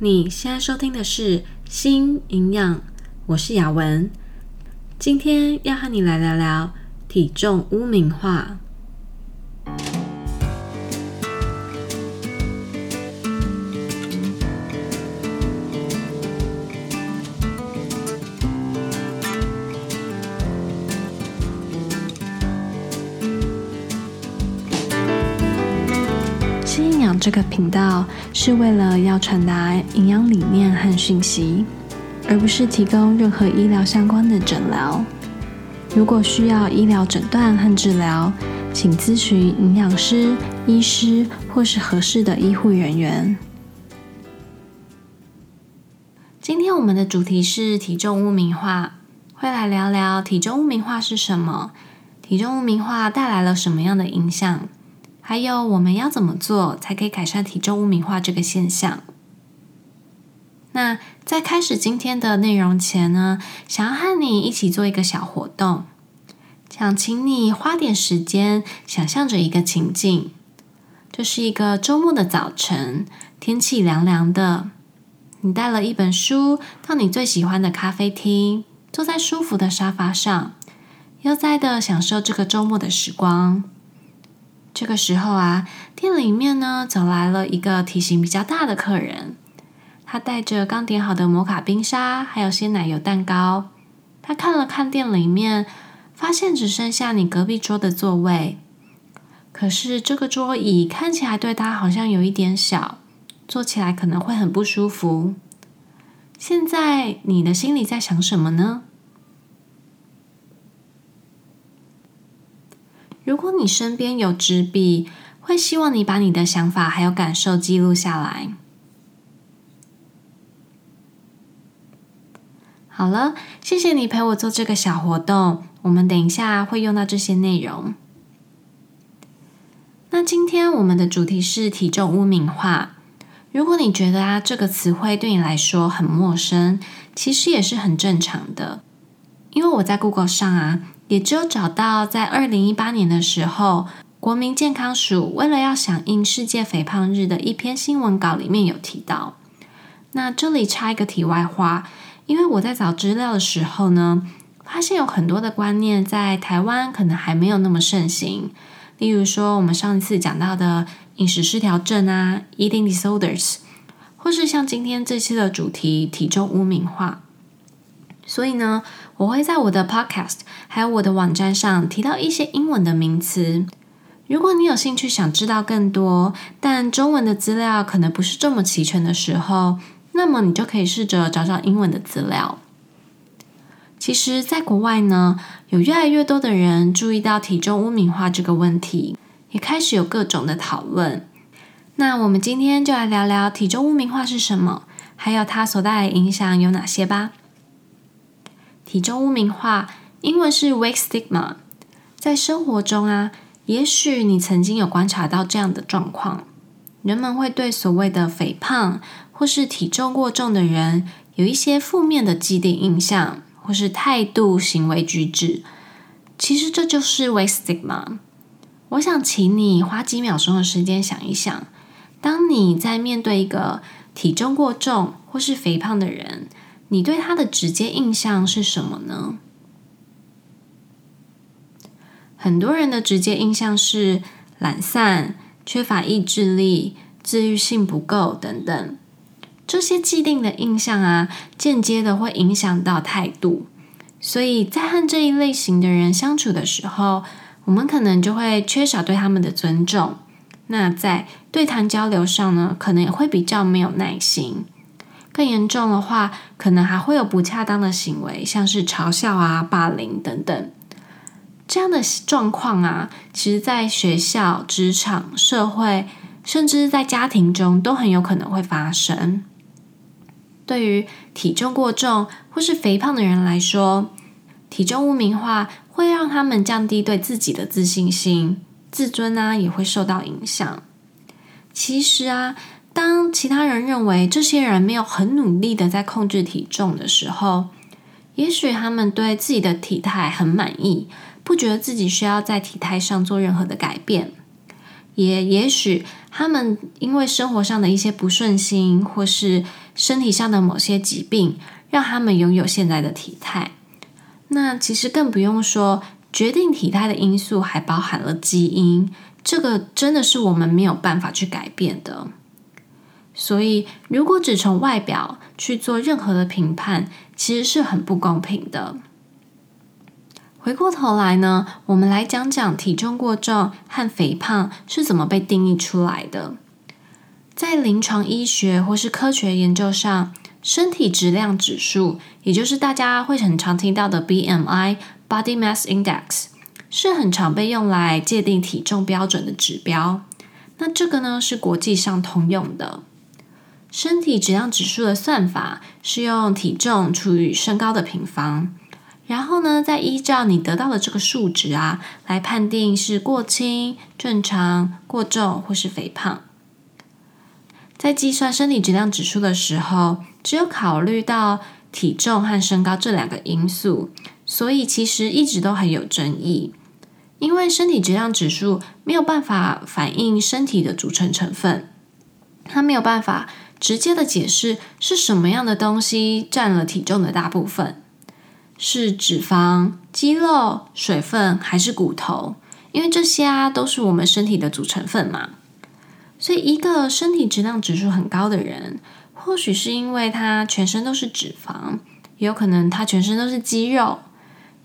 你现在收听的是《新营养》，我是雅文，今天要和你来聊聊体重污名化。这个频道是为了要传达营养理念和讯息，而不是提供任何医疗相关的诊疗。如果需要医疗诊断和治疗，请咨询营养师、医师或是合适的医护人员。今天我们的主题是体重污名化，会来聊聊体重污名化是什么，体重污名化带来了什么样的影响。还有我们要怎么做才可以改善体重污名化这个现象？那在开始今天的内容前呢，想要和你一起做一个小活动，想请你花点时间想象着一个情境，这是一个周末的早晨，天气凉凉的，你带了一本书到你最喜欢的咖啡厅，坐在舒服的沙发上，悠哉的享受这个周末的时光。这个时候啊，店里面呢走来了一个体型比较大的客人，他带着刚点好的摩卡冰沙，还有鲜奶油蛋糕。他看了看店里面，发现只剩下你隔壁桌的座位。可是这个桌椅看起来对他好像有一点小，坐起来可能会很不舒服。现在你的心里在想什么呢？如果你身边有纸笔，会希望你把你的想法还有感受记录下来。好了，谢谢你陪我做这个小活动，我们等一下会用到这些内容。那今天我们的主题是体重污名化。如果你觉得啊这个词汇对你来说很陌生，其实也是很正常的，因为我在 Google 上啊。也只有找到，在二零一八年的时候，国民健康署为了要响应世界肥胖日的一篇新闻稿里面有提到。那这里插一个题外话，因为我在找资料的时候呢，发现有很多的观念在台湾可能还没有那么盛行。例如说，我们上一次讲到的饮食失调症啊，eating disorders，或是像今天这期的主题体重污名化。所以呢，我会在我的 podcast 还有我的网站上提到一些英文的名词。如果你有兴趣想知道更多，但中文的资料可能不是这么齐全的时候，那么你就可以试着找找英文的资料。其实，在国外呢，有越来越多的人注意到体重污名化这个问题，也开始有各种的讨论。那我们今天就来聊聊体重污名化是什么，还有它所带来的影响有哪些吧。体重污名化，英文是 weight stigma。在生活中啊，也许你曾经有观察到这样的状况：人们会对所谓的肥胖或是体重过重的人有一些负面的既定印象，或是态度、行为举止。其实这就是 weight stigma。我想请你花几秒钟的时间想一想：当你在面对一个体重过重或是肥胖的人，你对他的直接印象是什么呢？很多人的直接印象是懒散、缺乏意志力、自愈性不够等等。这些既定的印象啊，间接的会影响到态度。所以在和这一类型的人相处的时候，我们可能就会缺少对他们的尊重。那在对谈交流上呢，可能也会比较没有耐心。更严重的话，可能还会有不恰当的行为，像是嘲笑啊、霸凌等等。这样的状况啊，其实在学校、职场、社会，甚至在家庭中，都很有可能会发生。对于体重过重或是肥胖的人来说，体重污名化会让他们降低对自己的自信心，自尊啊也会受到影响。其实啊。其他人认为这些人没有很努力的在控制体重的时候，也许他们对自己的体态很满意，不觉得自己需要在体态上做任何的改变。也也许他们因为生活上的一些不顺心，或是身体上的某些疾病让他们拥有现在的体态。那其实更不用说，决定体态的因素还包含了基因，这个真的是我们没有办法去改变的。所以，如果只从外表去做任何的评判，其实是很不公平的。回过头来呢，我们来讲讲体重过重和肥胖是怎么被定义出来的。在临床医学或是科学研究上，身体质量指数，也就是大家会很常听到的 BMI（Body Mass Index），是很常被用来界定体重标准的指标。那这个呢，是国际上通用的。身体质量指数的算法是用体重除以身高的平方，然后呢，再依照你得到的这个数值啊，来判定是过轻、正常、过重或是肥胖。在计算身体质量指数的时候，只有考虑到体重和身高这两个因素，所以其实一直都很有争议。因为身体质量指数没有办法反映身体的组成成分，它没有办法。直接的解释是什么样的东西占了体重的大部分？是脂肪、肌肉、水分还是骨头？因为这些啊都是我们身体的组成分嘛。所以一个身体质量指数很高的人，或许是因为他全身都是脂肪，也有可能他全身都是肌肉，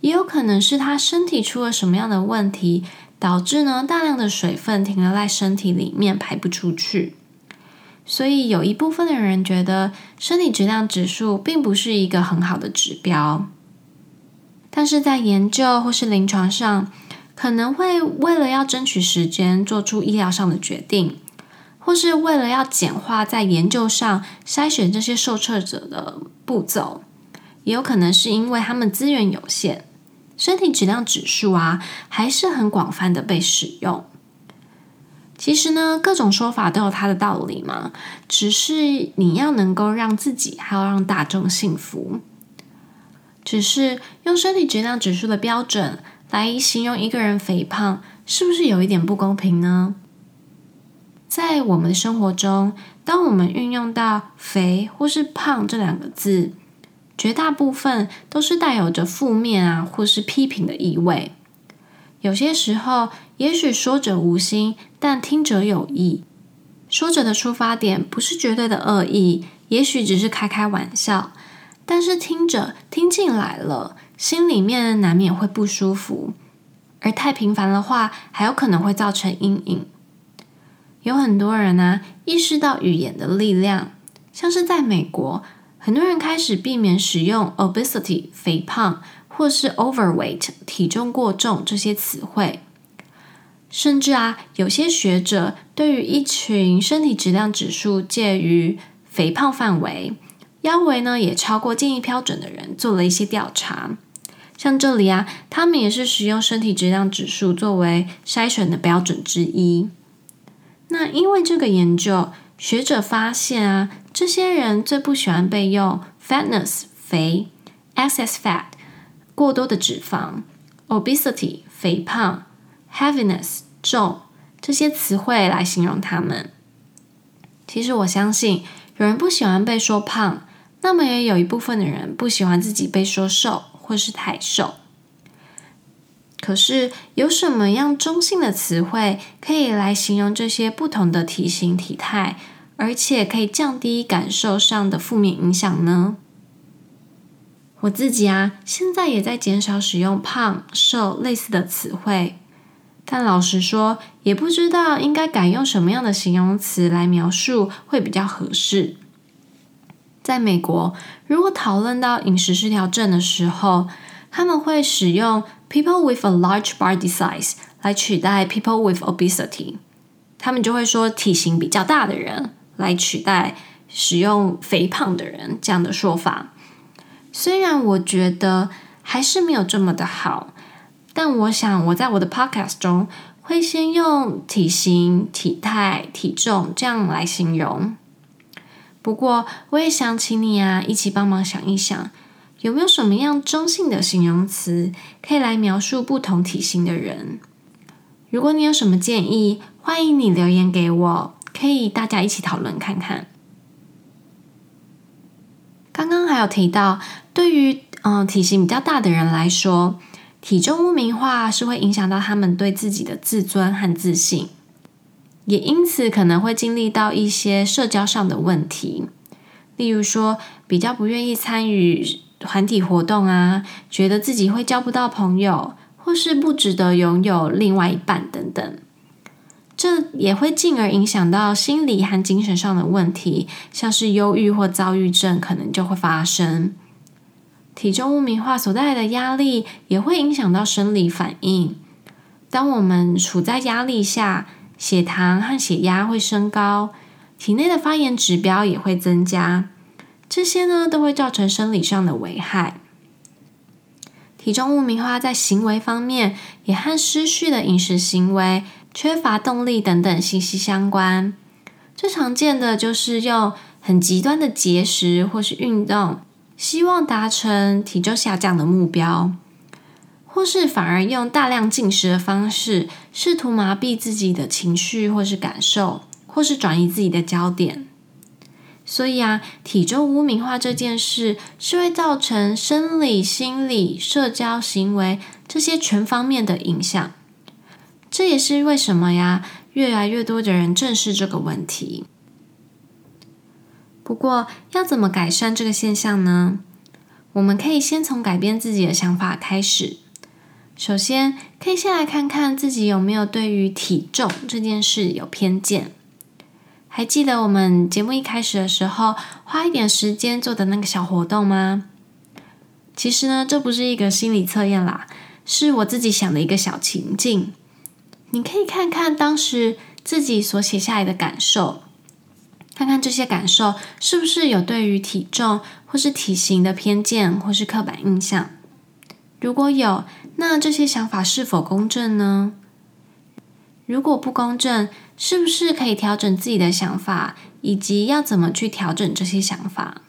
也有可能是他身体出了什么样的问题，导致呢大量的水分停留在身体里面排不出去。所以有一部分的人觉得身体质量指数并不是一个很好的指标，但是在研究或是临床上，可能会为了要争取时间做出医疗上的决定，或是为了要简化在研究上筛选这些受测者的步骤，也有可能是因为他们资源有限，身体质量指数啊还是很广泛的被使用。其实呢，各种说法都有它的道理嘛，只是你要能够让自己还要让大众信服。只是用身体质量指数的标准来形容一个人肥胖，是不是有一点不公平呢？在我们的生活中，当我们运用到“肥”或是“胖”这两个字，绝大部分都是带有着负面啊或是批评的意味。有些时候，也许说者无心，但听者有意。说者的出发点不是绝对的恶意，也许只是开开玩笑。但是听者听进来了，心里面难免会不舒服。而太频繁的话，还有可能会造成阴影。有很多人呢、啊，意识到语言的力量，像是在美国，很多人开始避免使用 obesity 肥胖。或是 overweight 体重过重这些词汇，甚至啊，有些学者对于一群身体质量指数介于肥胖范围、腰围呢也超过建议标准的人做了一些调查。像这里啊，他们也是使用身体质量指数作为筛选的标准之一。那因为这个研究，学者发现啊，这些人最不喜欢被用 fatness 肥、excess fat。过多的脂肪，obesity 肥胖，heaviness 重这些词汇来形容他们。其实我相信，有人不喜欢被说胖，那么也有一部分的人不喜欢自己被说瘦或是太瘦。可是有什么样中性的词汇可以来形容这些不同的体型体态，而且可以降低感受上的负面影响呢？我自己啊，现在也在减少使用胖、瘦类似的词汇，但老实说，也不知道应该改用什么样的形容词来描述会比较合适。在美国，如果讨论到饮食失调症的时候，他们会使用 “people with a large body size” 来取代 “people with obesity”，他们就会说体型比较大的人来取代使用肥胖的人这样的说法。虽然我觉得还是没有这么的好，但我想我在我的 podcast 中会先用体型、体态、体重这样来形容。不过，我也想请你啊，一起帮忙想一想，有没有什么样中性的形容词可以来描述不同体型的人？如果你有什么建议，欢迎你留言给我，可以大家一起讨论看看。刚刚还有提到，对于嗯、呃、体型比较大的人来说，体重污名化是会影响到他们对自己的自尊和自信，也因此可能会经历到一些社交上的问题，例如说比较不愿意参与团体活动啊，觉得自己会交不到朋友，或是不值得拥有另外一半等等。这也会进而影响到心理和精神上的问题，像是忧郁或躁郁症可能就会发生。体重污名化所带来的压力也会影响到生理反应。当我们处在压力下，血糖和血压会升高，体内的发炎指标也会增加。这些呢，都会造成生理上的危害。体重污名化在行为方面也和失序的饮食行为。缺乏动力等等息息相关。最常见的就是用很极端的节食或是运动，希望达成体重下降的目标，或是反而用大量进食的方式，试图麻痹自己的情绪或是感受，或是转移自己的焦点。所以啊，体重污名化这件事是会造成生理、心理、社交行为这些全方面的影响。这也是为什么呀，越来越多的人正视这个问题。不过，要怎么改善这个现象呢？我们可以先从改变自己的想法开始。首先，可以先来看看自己有没有对于体重这件事有偏见。还记得我们节目一开始的时候，花一点时间做的那个小活动吗？其实呢，这不是一个心理测验啦，是我自己想的一个小情境。你可以看看当时自己所写下来的感受，看看这些感受是不是有对于体重或是体型的偏见或是刻板印象。如果有，那这些想法是否公正呢？如果不公正，是不是可以调整自己的想法，以及要怎么去调整这些想法？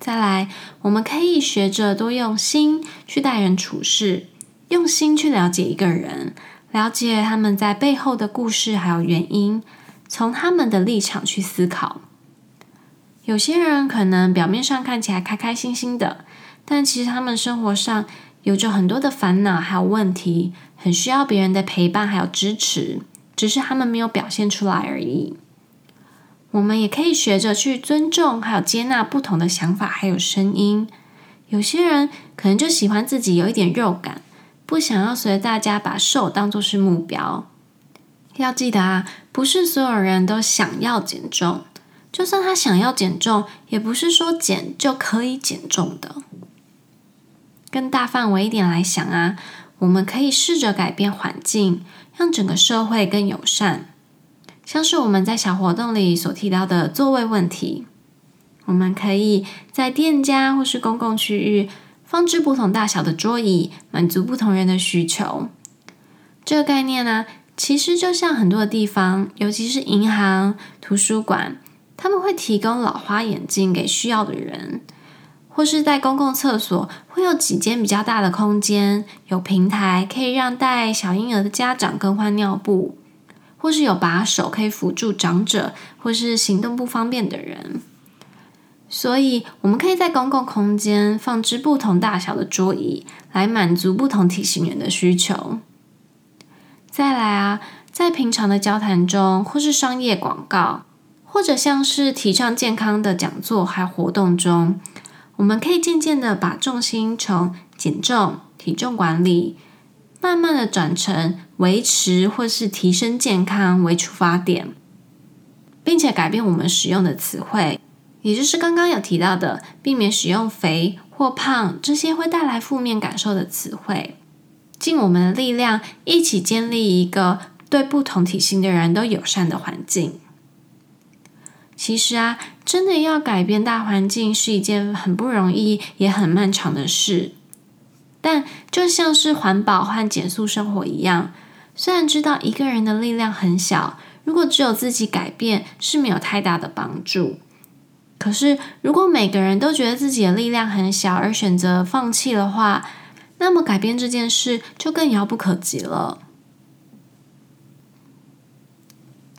再来，我们可以学着多用心去待人处事。用心去了解一个人，了解他们在背后的故事还有原因，从他们的立场去思考。有些人可能表面上看起来开开心心的，但其实他们生活上有着很多的烦恼还有问题，很需要别人的陪伴还有支持，只是他们没有表现出来而已。我们也可以学着去尊重还有接纳不同的想法还有声音。有些人可能就喜欢自己有一点肉感。不想要随大家把瘦当作是目标，要记得啊，不是所有人都想要减重，就算他想要减重，也不是说减就可以减重的。更大范围一点来想啊，我们可以试着改变环境，让整个社会更友善。像是我们在小活动里所提到的座位问题，我们可以在店家或是公共区域。放置不同大小的桌椅，满足不同人的需求。这个概念呢，其实就像很多的地方，尤其是银行、图书馆，他们会提供老花眼镜给需要的人，或是在公共厕所会有几间比较大的空间，有平台可以让带小婴儿的家长更换尿布，或是有把手可以辅助长者或是行动不方便的人。所以，我们可以在公共空间放置不同大小的桌椅，来满足不同体型人的需求。再来啊，在平常的交谈中，或是商业广告，或者像是提倡健康的讲座还活动中，我们可以渐渐的把重心从减重、体重管理，慢慢的转成维持或是提升健康为出发点，并且改变我们使用的词汇。也就是刚刚有提到的，避免使用“肥”或“胖”这些会带来负面感受的词汇，尽我们的力量，一起建立一个对不同体型的人都友善的环境。其实啊，真的要改变大环境是一件很不容易也很漫长的事。但就像是环保和减塑生活一样，虽然知道一个人的力量很小，如果只有自己改变是没有太大的帮助。可是，如果每个人都觉得自己的力量很小而选择放弃的话，那么改变这件事就更遥不可及了。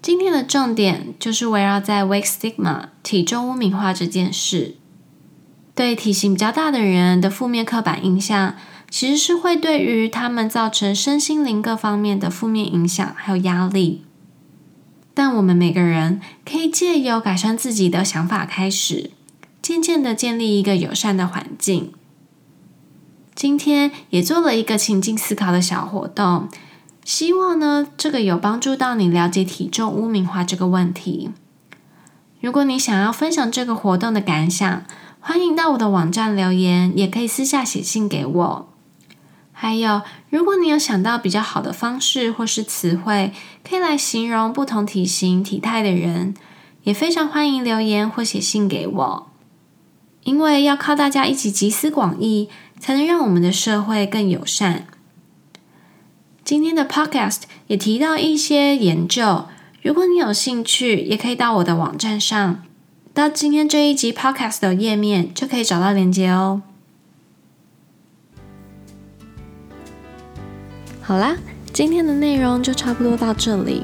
今天的重点就是围绕在 weight stigma 体重污名化这件事。对体型比较大的人的负面刻板印象，其实是会对于他们造成身心灵各方面的负面影响还有压力。但我们每个人可以借由改善自己的想法开始，渐渐的建立一个友善的环境。今天也做了一个情境思考的小活动，希望呢，这个有帮助到你了解体重污名化这个问题。如果你想要分享这个活动的感想，欢迎到我的网站留言，也可以私下写信给我。还有，如果你有想到比较好的方式或是词汇，可以来形容不同体型、体态的人，也非常欢迎留言或写信给我。因为要靠大家一起集思广益，才能让我们的社会更友善。今天的 Podcast 也提到一些研究，如果你有兴趣，也可以到我的网站上，到今天这一集 Podcast 的页面，就可以找到连接哦。好啦，今天的内容就差不多到这里。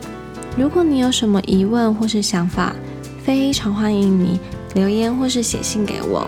如果你有什么疑问或是想法，非常欢迎你留言或是写信给我，